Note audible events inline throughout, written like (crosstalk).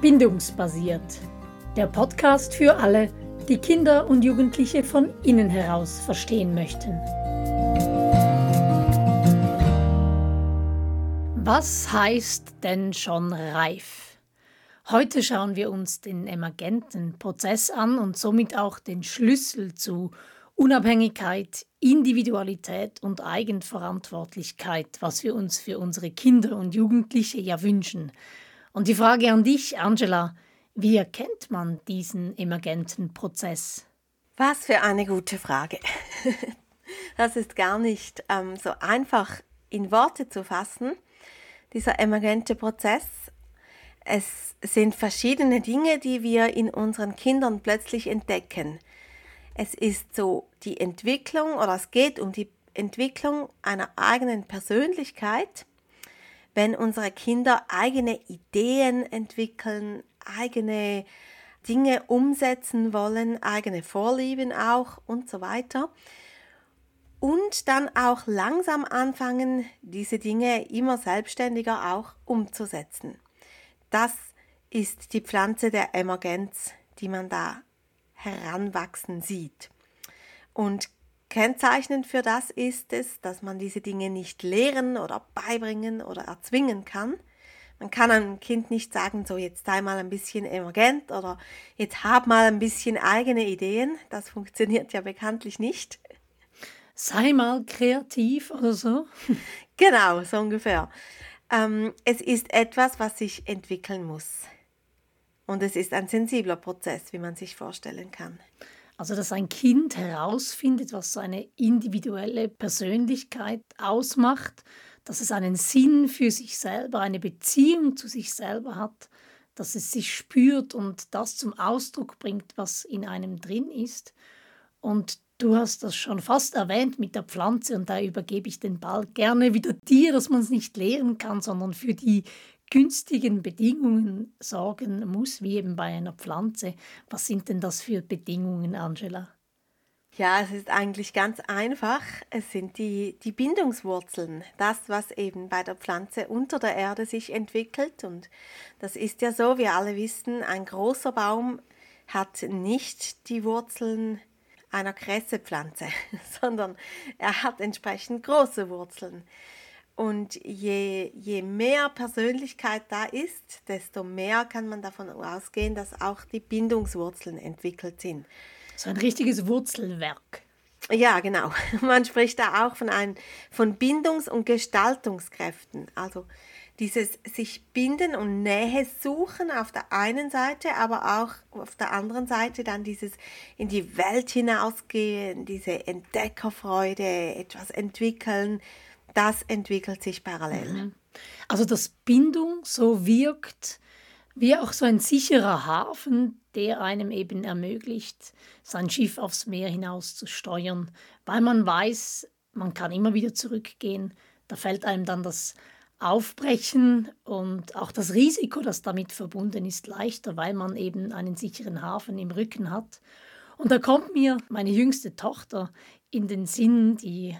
Bindungsbasiert. Der Podcast für alle, die Kinder und Jugendliche von innen heraus verstehen möchten. Was heißt denn schon reif? Heute schauen wir uns den emergenten Prozess an und somit auch den Schlüssel zu Unabhängigkeit, Individualität und Eigenverantwortlichkeit, was wir uns für unsere Kinder und Jugendliche ja wünschen. Und die Frage an dich, Angela, wie erkennt man diesen emergenten Prozess? Was für eine gute Frage. (laughs) Das ist gar nicht ähm, so einfach in Worte zu fassen, dieser emergente Prozess. Es sind verschiedene Dinge, die wir in unseren Kindern plötzlich entdecken. Es ist so die Entwicklung oder es geht um die Entwicklung einer eigenen Persönlichkeit, wenn unsere Kinder eigene Ideen entwickeln, eigene Dinge umsetzen wollen, eigene Vorlieben auch und so weiter. Und dann auch langsam anfangen, diese Dinge immer selbstständiger auch umzusetzen. Das ist die Pflanze der Emergenz, die man da heranwachsen sieht. Und kennzeichnend für das ist es, dass man diese Dinge nicht lehren oder beibringen oder erzwingen kann. Man kann einem Kind nicht sagen, so jetzt sei mal ein bisschen emergent oder jetzt hab mal ein bisschen eigene Ideen. Das funktioniert ja bekanntlich nicht. Sei mal kreativ oder so. (laughs) Genau, so ungefähr. Ähm, es ist etwas, was sich entwickeln muss. Und es ist ein sensibler Prozess, wie man sich vorstellen kann. Also, dass ein Kind herausfindet, was seine individuelle Persönlichkeit ausmacht, dass es einen Sinn für sich selber, eine Beziehung zu sich selber hat, dass es sich spürt und das zum Ausdruck bringt, was in einem drin ist. Und du hast das schon fast erwähnt mit der Pflanze und da übergebe ich den Ball gerne wieder dir, dass man es nicht lehren kann, sondern für die günstigen Bedingungen sorgen muss, wie eben bei einer Pflanze. Was sind denn das für Bedingungen, Angela? Ja, es ist eigentlich ganz einfach. Es sind die, die Bindungswurzeln, das, was eben bei der Pflanze unter der Erde sich entwickelt. Und das ist ja so, wir alle wissen, ein großer Baum hat nicht die Wurzeln einer Kressepflanze, (laughs) sondern er hat entsprechend große Wurzeln. Und je, je mehr Persönlichkeit da ist, desto mehr kann man davon ausgehen, dass auch die Bindungswurzeln entwickelt sind. So ein richtiges Wurzelwerk. Ja, genau. (laughs) Man spricht da auch von, ein, von Bindungs- und Gestaltungskräften. Also dieses sich binden und Nähe suchen auf der einen Seite, aber auch auf der anderen Seite dann dieses in die Welt hinausgehen, diese Entdeckerfreude, etwas entwickeln, das entwickelt sich parallel. Mhm. Also dass Bindung so wirkt wie auch so ein sicherer Hafen, der einem eben ermöglicht, sein Schiff aufs Meer hinaus zu steuern, weil man weiß, man kann immer wieder zurückgehen. Da fällt einem dann das Aufbrechen und auch das Risiko, das damit verbunden ist, leichter, weil man eben einen sicheren Hafen im Rücken hat. Und da kommt mir meine jüngste Tochter in den Sinn, die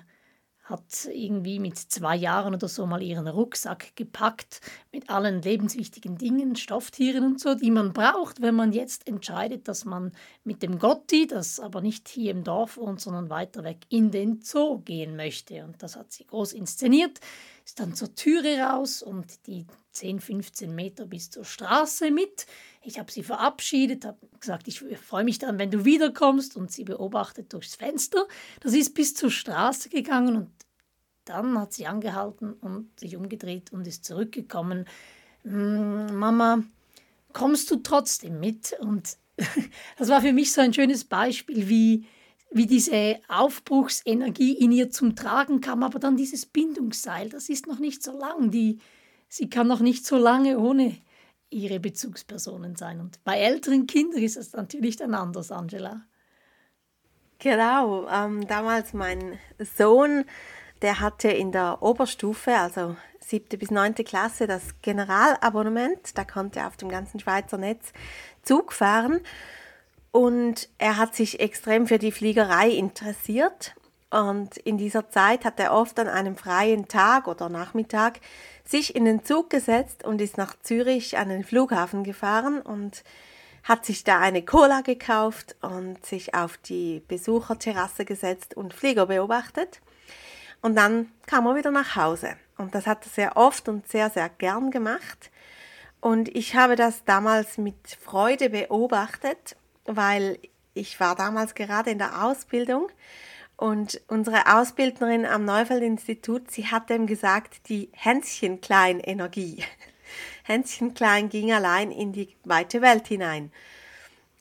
hat irgendwie mit zwei Jahren oder so mal ihren Rucksack gepackt mit allen lebenswichtigen Dingen, Stofftieren und so, die man braucht, wenn man jetzt entscheidet, dass man mit dem Gotti, das aber nicht hier im Dorf wohnt, sondern weiter weg, in den Zoo gehen möchte. Und das hat sie groß inszeniert, ist dann zur Türe raus und die 10, 15 Meter bis zur Straße mit. Ich habe sie verabschiedet, habe gesagt, ich freue mich dann, wenn du wiederkommst und sie beobachtet durchs Fenster. Das ist bis zur Straße gegangen und dann hat sie angehalten und sich umgedreht und ist zurückgekommen. Hm, Mama, kommst du trotzdem mit? Und (laughs) das war für mich so ein schönes Beispiel, wie, wie diese Aufbruchsenergie in ihr zum Tragen kam, aber dann dieses Bindungsseil, das ist noch nicht so lang. Die, sie kann noch nicht so lange ohne ihre Bezugspersonen sein. Und bei älteren Kindern ist das natürlich dann anders, Angela. Genau, ähm, damals mein Sohn der hatte in der Oberstufe, also siebte bis neunte Klasse, das Generalabonnement. Da konnte er auf dem ganzen Schweizer Netz Zug fahren. Und er hat sich extrem für die Fliegerei interessiert. Und in dieser Zeit hat er oft an einem freien Tag oder Nachmittag sich in den Zug gesetzt und ist nach Zürich an den Flughafen gefahren und hat sich da eine Cola gekauft und sich auf die Besucherterrasse gesetzt und Flieger beobachtet. Und dann kam er wieder nach Hause. Und das hat er sehr oft und sehr, sehr gern gemacht. Und ich habe das damals mit Freude beobachtet, weil ich war damals gerade in der Ausbildung und unsere Ausbildnerin am Neufeld-Institut, sie hat ihm gesagt, die Hänschen-Klein-Energie. (laughs) Hänschen-Klein ging allein in die weite Welt hinein.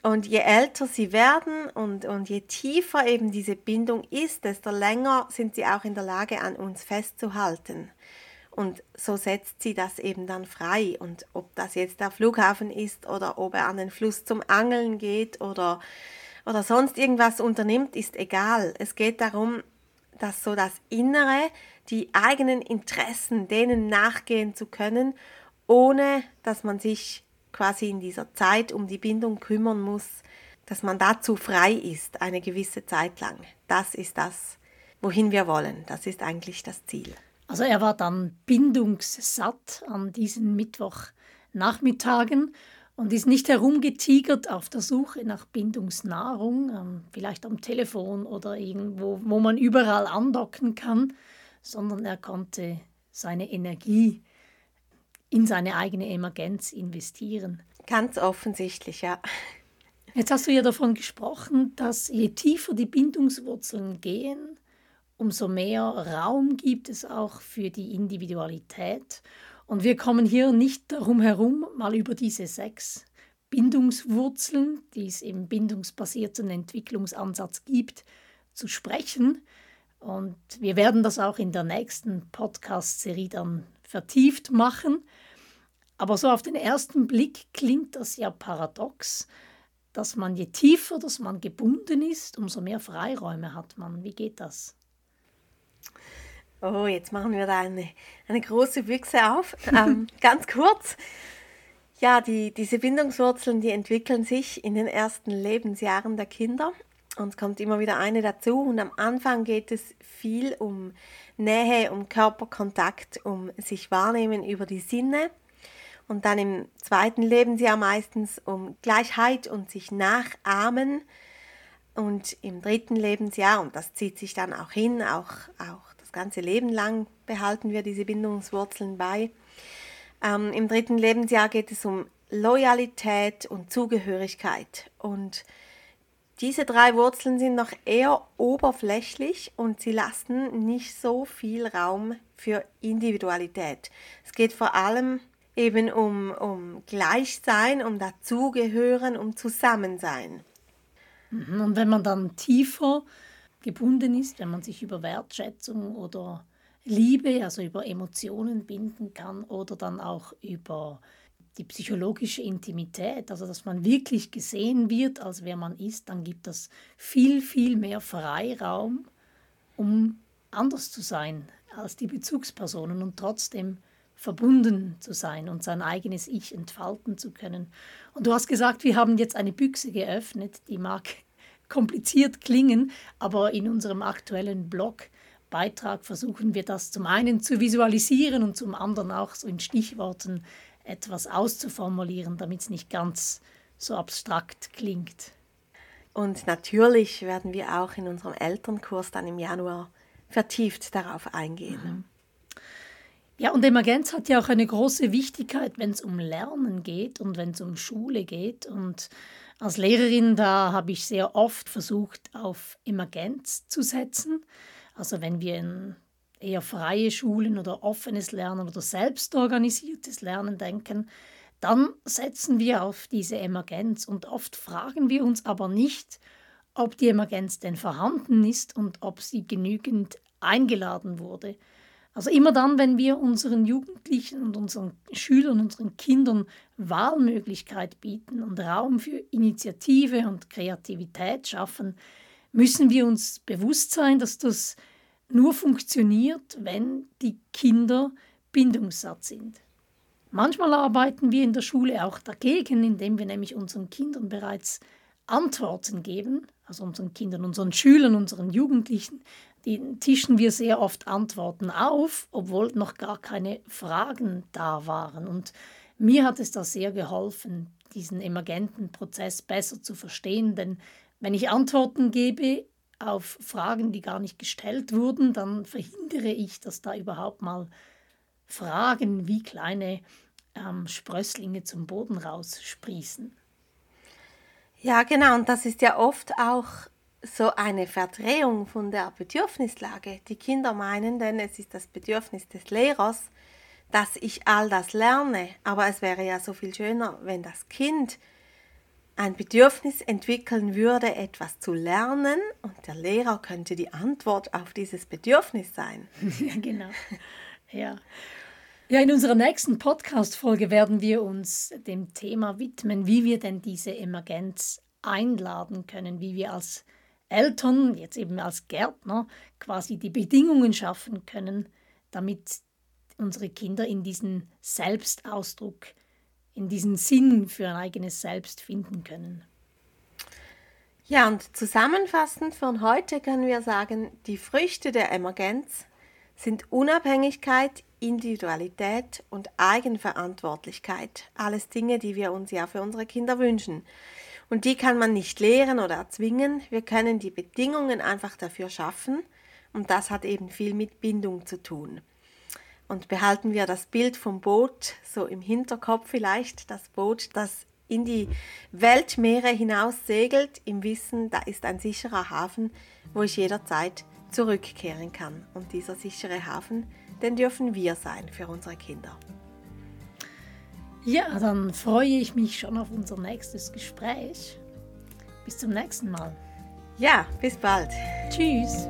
Und je älter sie werden und, und je tiefer eben diese Bindung ist, desto länger sind sie auch in der Lage, an uns festzuhalten. Und so setzt sie das eben dann frei. Und ob das jetzt der Flughafen ist oder ob er an den Fluss zum Angeln geht oder, oder sonst irgendwas unternimmt, ist egal. Es geht darum, dass so das Innere, die eigenen Interessen, denen nachgehen zu können, ohne dass man sich quasi in dieser Zeit um die Bindung kümmern muss, dass man dazu frei ist, eine gewisse Zeit lang. Das ist das, wohin wir wollen. Das ist eigentlich das Ziel. Also er war dann bindungssatt an diesen Mittwochnachmittagen und ist nicht herumgetigert auf der Suche nach Bindungsnahrung, ähm, vielleicht am Telefon oder irgendwo, wo man überall andocken kann, sondern er konnte seine Energie in seine eigene Emergenz investieren. Ganz offensichtlich, ja. Jetzt hast du ja davon gesprochen, dass je tiefer die Bindungswurzeln gehen, umso mehr Raum gibt es auch für die Individualität. Und wir kommen hier nicht darum herum, mal über diese sechs Bindungswurzeln, die es im bindungsbasierten Entwicklungsansatz gibt, zu sprechen. Und wir werden das auch in der nächsten Podcast-Serie dann vertieft machen. Aber so auf den ersten Blick klingt das ja paradox, dass man je tiefer, dass man gebunden ist, umso mehr Freiräume hat man. Wie geht das? Oh, jetzt machen wir da eine, eine große Büchse auf. (laughs) Ähm, ganz kurz. Ja, die, diese Bindungswurzeln, die entwickeln sich in den ersten Lebensjahren der Kinder. Und es kommt immer wieder eine dazu. Und am Anfang geht es viel um Nähe, um Körperkontakt, um sich wahrnehmen über die Sinne. Und dann im zweiten Lebensjahr meistens um Gleichheit und sich nachahmen. Und im dritten Lebensjahr, und das zieht sich dann auch hin, auch, auch das ganze Leben lang behalten wir diese Bindungswurzeln bei. Ähm, Im dritten Lebensjahr geht es um Loyalität und Zugehörigkeit. Und diese drei Wurzeln sind noch eher oberflächlich und sie lassen nicht so viel Raum für Individualität. Es geht vor allem eben um, um Gleichsein, um Dazugehören, um Zusammensein. Mhm, und wenn man dann tiefer gebunden ist, wenn man sich über Wertschätzung oder Liebe, also über Emotionen binden kann oder dann auch über die psychologische Intimität, also dass man wirklich gesehen wird, als wer man ist, dann gibt das viel, viel mehr Freiraum, um anders zu sein als die Bezugspersonen und trotzdem verbunden zu sein und sein eigenes Ich entfalten zu können. Und du hast gesagt, wir haben jetzt eine Büchse geöffnet, die mag (laughs) kompliziert klingen, aber in unserem aktuellen Blogbeitrag versuchen wir das zum einen zu visualisieren und zum anderen auch so in Stichworten etwas auszuformulieren, damit es nicht ganz so abstrakt klingt. Und natürlich werden wir auch in unserem Elternkurs dann im Januar vertieft darauf eingehen. Mhm. Ja, und Emergenz hat ja auch eine große Wichtigkeit, wenn es um Lernen geht und wenn es um Schule geht. Und als Lehrerin, da habe ich sehr oft versucht, auf Emergenz zu setzen. Also wenn wir in eher freie Schulen oder offenes Lernen oder selbstorganisiertes Lernen denken, dann setzen wir auf diese Emergenz und oft fragen wir uns aber nicht, ob die Emergenz denn vorhanden ist und ob sie genügend eingeladen wurde. Also immer dann, wenn wir unseren Jugendlichen und unseren Schülern, unseren Kindern Wahlmöglichkeit bieten und Raum für Initiative und Kreativität schaffen, müssen wir uns bewusst sein, dass das nur funktioniert, wenn die Kinder bindungssatt sind. Manchmal arbeiten wir in der Schule auch dagegen, indem wir nämlich unseren Kindern bereits Antworten geben, also unseren Kindern, unseren Schülern, unseren Jugendlichen, die tischen wir sehr oft Antworten auf, obwohl noch gar keine Fragen da waren. Und mir hat es da sehr geholfen, diesen emergenten Prozess besser zu verstehen, denn wenn ich Antworten gebe auf Fragen, die gar nicht gestellt wurden, dann verhindere ich, dass da überhaupt mal Fragen wie kleine ähm, Sprösslinge zum Boden raussprießen. Ja, genau, und das ist ja oft auch so eine Verdrehung von der Bedürfnislage. Die Kinder meinen denn, es ist das Bedürfnis des Lehrers, dass ich all das lerne, aber es wäre ja so viel schöner, wenn das Kind ein Bedürfnis entwickeln würde, etwas zu lernen und der Lehrer könnte die Antwort auf dieses Bedürfnis sein. (laughs) Ja, genau. Ja. Ja, in unserer nächsten Podcast-Folge werden wir uns dem Thema widmen, wie wir denn diese Emergenz einladen können, wie wir als Eltern, jetzt eben als Gärtner, quasi die Bedingungen schaffen können, damit unsere Kinder in diesen Selbstausdruck, in diesen Sinn für ein eigenes Selbst finden können. Ja, und zusammenfassend von heute können wir sagen, die Früchte der Emergenz sind Unabhängigkeit, Individualität und Eigenverantwortlichkeit. Alles Dinge, die wir uns ja für unsere Kinder wünschen. Und die kann man nicht lehren oder erzwingen. Wir können die Bedingungen einfach dafür schaffen. Und das hat eben viel mit Bindung zu tun. Und behalten wir das Bild vom Boot so im Hinterkopf vielleicht, das Boot, das in die Weltmeere hinaus segelt, im Wissen, da ist ein sicherer Hafen, wo ich jederzeit zurückkehren kann. Und dieser sichere Hafen, den dürfen wir sein für unsere Kinder. Ja, dann freue ich mich schon auf unser nächstes Gespräch. Bis zum nächsten Mal. Ja, bis bald. Tschüss.